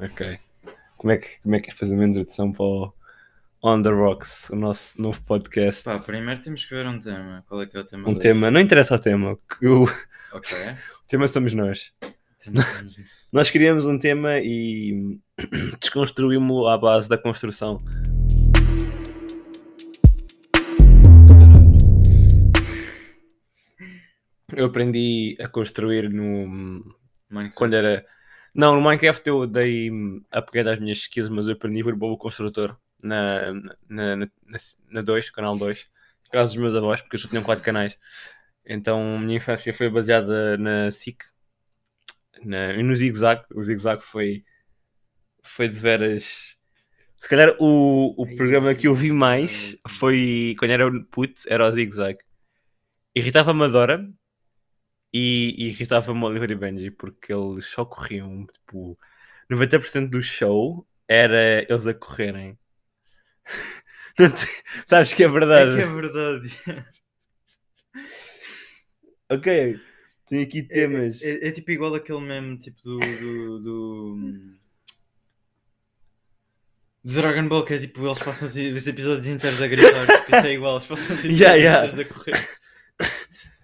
Ok. Como é que, como é que é fazer uma introdução para o On the Rocks, o nosso novo podcast? Pá, primeiro temos que ver um tema. Qual é que é o tema? Um dele? tema, não interessa o tema, que o, o Ok. tema somos nós. Temos- temos- Nós queríamos um tema e desconstruímos-lo à base da construção. Eu aprendi a construir no. Minecraft. Quando era. Não, no Minecraft eu dei a pegar das minhas skills, mas eu aprendi por Bobo Construtor na 2, na, na, na dois, canal 2, por causa dos meus avós, porque eu já tinha 4 canais. Então a minha infância foi baseada na SIC na, e no Zig Zag. O Zig Zag foi, foi de veras. Se calhar o, o programa que eu vi mais foi quando era puto, era o Zig Zag. Irritava-me a Dora e, e irritava-me o Oliver e Benji porque eles só corriam. Tipo, 90% do show era eles a correrem. Sabes que é É verdade? que é verdade. Ok, tenho aqui É, temas. é- é tipo igual aquele meme tipo do. do, do... do Dragon Ball, que é tipo, eles passam os os episódios inteiros a gritar, tipo, isso é igual, eles passam os episódios Yeah, yeah. inteiros a correr.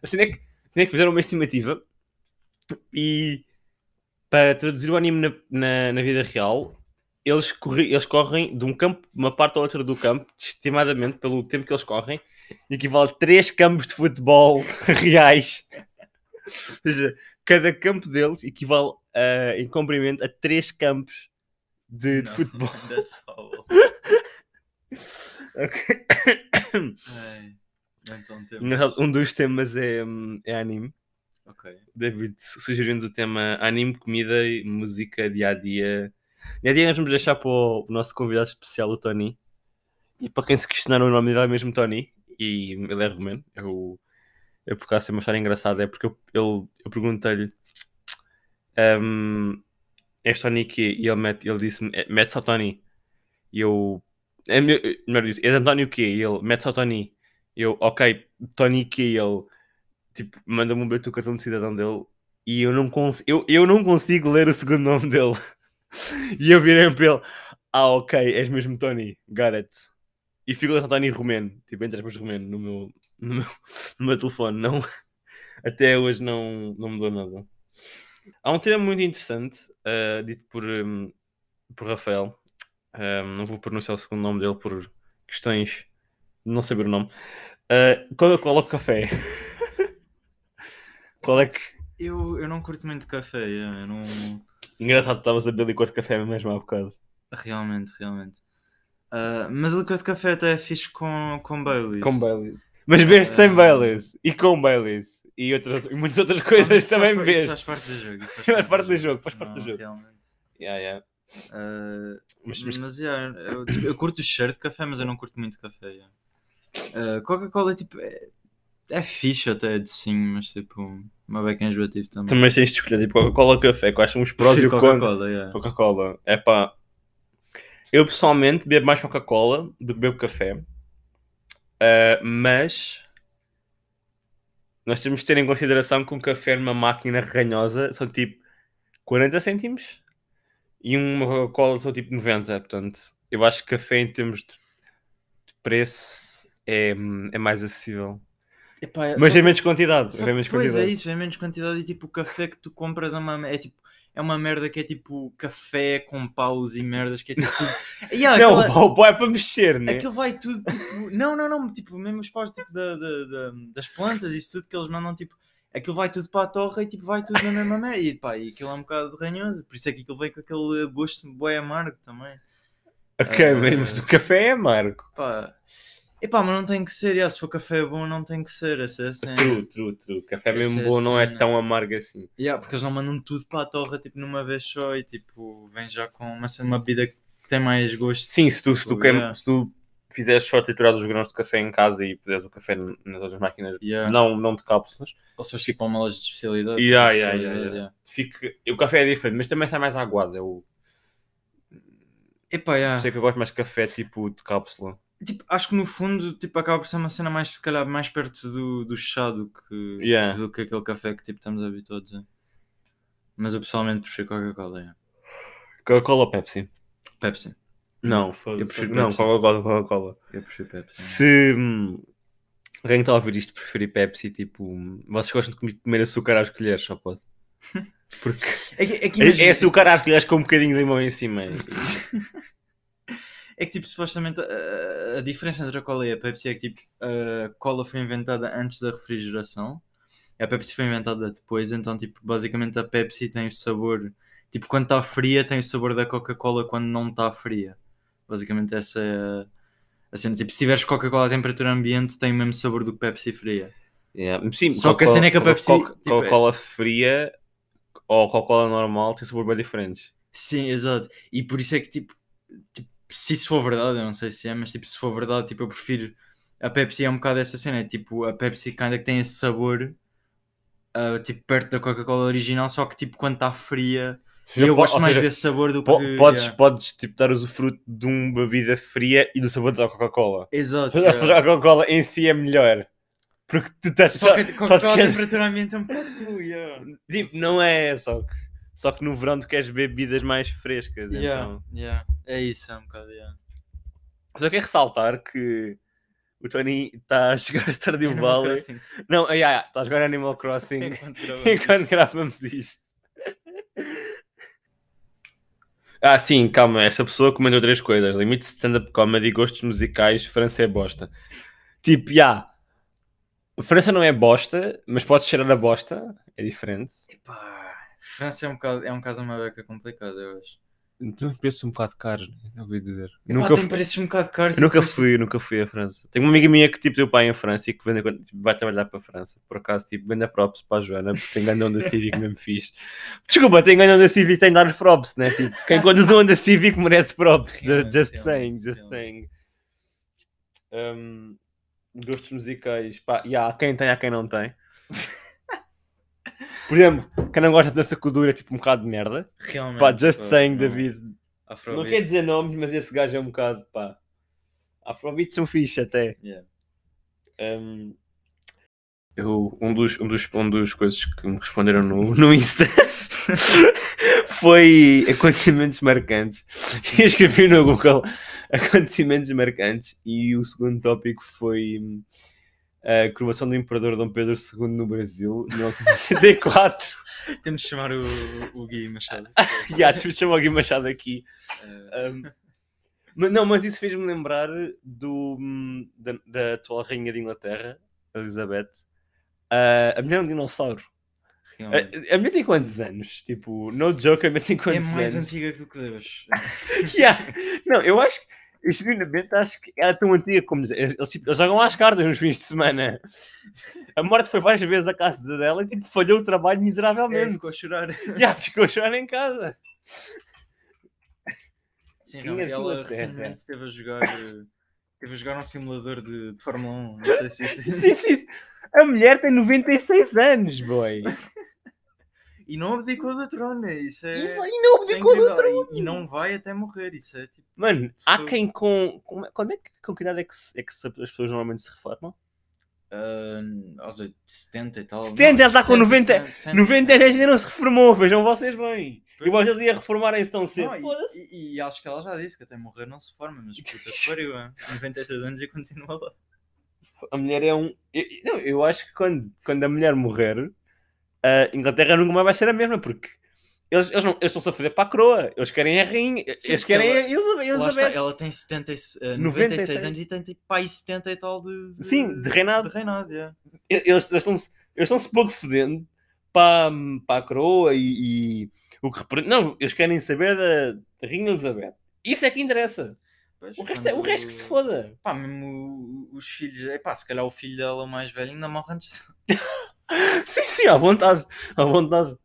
Assim é que, é que fizeram uma estimativa e para traduzir o anime na, na, na vida real, eles, corri, eles correm de um campo, uma parte à outra do campo, estimadamente pelo tempo que eles correm, equivale a 3 campos de futebol reais. Ou seja, cada campo deles equivale a, em comprimento a 3 campos de, de Não, futebol. That's. Ok. Então Um dos temas é, é anime. Ok. David sugerindo o tema anime, comida e música dia a dia. Dia a dia nós vamos deixar para o nosso convidado especial, o Tony. E para quem se questionar o nome dele é mesmo Tony. E ele é romeno. Eu, eu por acaso uma história engraçada. É porque eu, ele- eu perguntei-lhe um, és Tony que E ele, mete, ele disse-me, "É, mete só Tony. E eu, é, melhor disse, és António que E ele, mete só Tony. Eu, ok, Tony ele, tipo, manda-me um bilhete do cartão de cidadão dele e eu não, cons eu, eu não consigo ler o segundo nome dele. e eu virei para ele, ah, ok, és mesmo Tony, it. E ficou Tony Romeno, tipo, entre aspas, Romeno, no meu, no meu, no meu telefone. Não, até hoje não, não mudou nada. Há um tema muito interessante, ah, dito por, hum, por Rafael. Ah, não vou pronunciar o segundo nome dele por questões não saber o nome. Ah, Coca-Cola ou café? Qual é que. Eu, eu não curto muito café, é, eu não. Engraçado, tu estavas a beber licor de café mesmo há bocado. Realmente, realmente. Ah, mas o licor de café até é fixe com, com Baileys. Com Baileys. Mas bebes sem Ah. Baileys. E com Baileys. E, outras, e muitas outras coisas também faz, bebes. Isso faz parte do jogo. Isso Faz parte do jogo, faz parte do jogo. Realmente. Yeah, yeah. Ah, Mas, mas, mas yeah, eu, eu curto o cheiro de café, mas eu não curto muito café. yeah. Ah, Coca-Cola tipo, é, é fixe até de sim, mas tipo, uma beca enjoativo também. também tens de escolher tipo Coca-Cola ou café. Quais são os prós e o contra? Coca-Cola, yeah. Coca-Cola. É pá. Eu pessoalmente bebo mais Coca-Cola do que bebo café. Ah, mas nós temos de ter em consideração que um café numa máquina ranhosa são tipo 40 cêntimos e uma Coca-Cola são tipo 90. Portanto, eu acho que café em termos de preço é, é mais acessível. Epá, é Mas só em menos quantidade. Só em que, menos pois quantidade. é isso, é menos quantidade e tipo o café que tu compras é uma, é, tipo, é uma merda que é tipo café com paus e merdas que é tipo. Yeah, Não, aquela- o pau é para mexer, né? Aquilo vai tudo tipo. Não, não, não, tipo, mesmo os paus tipo, da, da- da- das plantas e isso tudo que eles mandam, tipo, aquilo vai tudo para a torre e tipo vai tudo na mesma merda. E pá, e aquilo é um bocado ranhoso, por isso é que aquilo vem com aquele gosto boi amargo também. Ok, Ah, mas o café é amargo. Pá. Epá, mas não tem que ser, yeah, se for café bom não tem que ser, essa é a cena. True, true, true. Café Essa mesmo é bom não é tão amargo assim. Yeah, porque eles não mandam tudo para a torre tipo numa vez só e tipo vem já com uma, uma bebida que tem mais gosto. Sim, se tu, se tu, Tipo, yeah. se tu fizeres só triturar os grãos de café em casa e puseres o café nas outras máquinas, Yeah. não, não de cápsulas, Ou se fores tipo a uma loja de especialidade. Yeah, de yeah, especialidade, yeah, fica... o café é diferente, mas também sai mais aguado. Eu Epá, yeah. sei que eu gosto mais de café tipo de cápsula. Tipo, acho que no fundo tipo, acaba por ser uma cena mais, se calhar, mais perto do, do chá do que, Yeah. do que aquele café que tipo, estamos habituados a. Mas eu pessoalmente prefiro Coca-Cola. yeah. Coca-Cola ou Pepsi? Pepsi. Não, eu prefiro. Pepsi. Não, Coca-Cola, Coca-Cola. Eu prefiro Pepsi. Se hum, alguém que está a ouvir isto preferir Pepsi, tipo, hum, vocês gostam de comer- açúcar às colheres, só pode. Porque É que, é que é, imagina, é açúcar às colheres com um bocadinho de limão em cima. É que tipo, supostamente a, a diferença entre a cola e a Pepsi é que tipo, a cola foi inventada antes da refrigeração, a Pepsi foi inventada depois, então tipo, basicamente a Pepsi tem o sabor, tipo, quando está fria tem o sabor da Coca-Cola quando não está fria. Basicamente essa é a- cena. Tipo, se tiveres Coca-Cola a temperatura ambiente tem o mesmo sabor do que Pepsi fria. Yeah, Sim, Só que a cena é que a Pepsi, Coca- tipo, é- Coca-Cola fria ou Coca-Cola normal tem sabor bem diferentes. Sim, exato. E por isso é que, tipo, tipo, se isso for verdade, eu não sei se é, mas tipo, se for verdade, tipo, eu prefiro. A Pepsi é um bocado essa cena, é tipo, a Pepsi kinda que tem esse sabor, ah, tipo, perto da Coca-Cola original, só que tipo, quando está fria, Ou eu gosto mais seja, desse sabor do po- que. podes, yeah. podes tipo, dar usufruto de uma bebida fria e do sabor da Coca-Cola. Exato. Ou seja, a Coca-Cola em si é melhor. Porque tu estás Só que a só Coca-Cola a temperatura ambiente é um bocado. Tipo, não é só que, só que no verão tu queres bebidas mais frescas. Yeah, Então. yeah. É isso, é um bocado, yeah. Só quero ressaltar que o Tony está a chegar a Stardew Valley. Não, ah, yeah, está a jogar Animal Crossing Enquanto gravamos enquanto isto. gravamos isto. Ah, sim, calma. Esta pessoa comentou três coisas: limite de stand-up comedy, gostos musicais, França é bosta. Tipo, já. França não é bosta, mas pode cheirar a bosta. É diferente. Epá, França é um, bocado, é um caso uma beca complicado, eu acho. Então preços um bocado caros, né? ouvi dizer. Eu nunca, tem fui, preços um bocado caros. eu nunca depois, fui, eu nunca fui à França. Tenho uma amiga minha que tipo teu pai em França e que vende, tipo, vai trabalhar para a França. Por acaso, tipo, vende props para a Joana, porque tem ganho onda Civic mesmo fixe. Desculpa, tem ganho onda Civic, tem de dar props, né? Tipo, quem conduz onda Civic merece props. Just saying, just saying. Um, gostos musicais, pá, e há quem tem, há quem não tem. Por exemplo, quem não gosta dessa cultura é tipo um bocado de merda. Realmente. Pá, just pá, saying, não. David. Afrobeat. Não quer dizer nomes, mas esse gajo é um bocado, pá. Afrobeats são fixe até. Yeah. Um, eu, um, dos, um, dos, um dos coisas que me responderam no, no Insta foi acontecimentos marcantes. Eu escrevi no Google acontecimentos marcantes e o segundo tópico foi hum, a coroação do Imperador Dom Pedro II no Brasil, em 1964. Temos de chamar o, o Gui Machado. Yeah, chamou aqui Machado aqui. Eh, Um, mas não, mas isso fez-me lembrar do, hum, da, da atual rainha de Inglaterra, Elizabeth. Ah, a mulher é um dinossauro. A, realmente. a mulher tem quantos anos? Tipo, no joke, a mulher tem é quantos mais anos? antiga do que Deus. Yeah. Não, eu acho que, genuinamente acho que ela é tão antiga como eles, eles, tipo, eles jogam às cartas nos fins de semana. A morte foi várias vezes da casa dela e tipo, falhou o trabalho É, miseravelmente. ficou a chorar. Já ficou a chorar em casa. Sim, não, de ela recentemente esteve a jogar. eh, Esteve a jogar um simulador de, de Fórmula 1. Não sei se. Sim, sim, sim. A mulher tem 96 anos, boy. E não abdicou da trona. Isso é. Isso aí não abdicou do incrível. E, e não vai até morrer. Isso é tipo. Mano, há Foi- quem com. com quando é que, com que idade é que, se- é que as pessoas normalmente se reformam? ah, aos 80 70 e tal. 70, ela está com 90, 60, 60, 90 anos ainda não se reformou, vejam vocês bem. E vocês iam reformarem-se tão cedo. Não, Foda-se. e, e- e acho que ela já disse que até morrer não se forma, mas puta que pariu, é. 96 anos e continua lá. A mulher é um. Eu, não, eu acho que quando, quando a mulher morrer, a Inglaterra nunca mais vai ser a mesma, porque eles, eles, não, eles estão-se a fazer para a coroa. Eles querem a rainha. Sim, eles querem ela- a Elizabeth. Está, ela tem 70, e- eh, 96 96 anos e tem tipo pai 70 e tal de, de- Sim, de reinado. De reinado, yeah. eles eles estão-se estão pouco fedendo para, para a coroa e, e o que repre- Não, eles querem saber da, da Rainha Elizabeth. Isso é que interessa. Pois, O resto, é, o resto que se foda. Pá, mesmo os filhos, é pá, se calhar o filho dela o mais velho ainda morre antes. Sim, sim, à vontade. À vontade.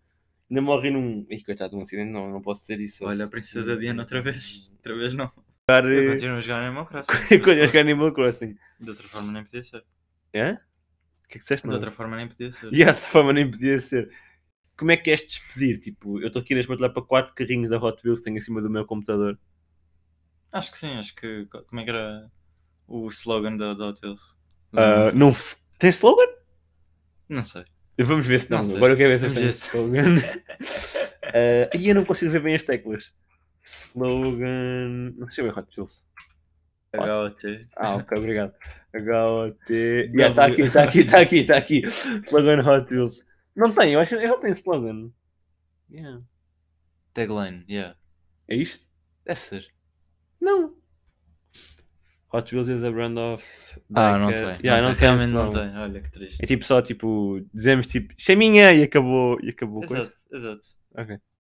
Ainda morre num. Ih, coitado, num acidente, não, não posso dizer isso. Olha, a princesa Diana outra vez, outra vez não. Jogar, Eu eh, continuo a jogar Animal Crossing. Quando eu jogar Animal Crossing. De outra forma nem podia ser. É? O que é que disseste? De outra forma nem podia ser. E essa forma nem podia ser. Como é que és despedir? Tipo, eu estou aqui neste momento lá para quatro carrinhos da Hot Wheels que tenho em cima do meu computador. Acho que sim, acho que. Como é que era o slogan da, da Hot Wheels? Ah, não f- Tem slogan? Não sei. Vamos ver se não. Não sei. Agora eu quero ver se Vamos tem ver slogan. Ah, e eu não consigo ver bem as teclas. Slogan. Não sei bem Hot Wheels. HOT. Ah, ok, obrigado. HOT. Yeah, está aqui, está aqui, está aqui, está aqui. Slogan Hot Wheels. Não tem, eu acho que eu já tenho slogan. Yeah. Tagline, yeah. É isto? Deve ser. Não. Hot Wheels is a brand of. Ah, não tem. Yeah, não não tem. Realmente não tem. Olha que triste. É tipo só tipo, dizemos tipo, isto é minha e acabou, e acabou. a coisa. Exato, exato. Ok.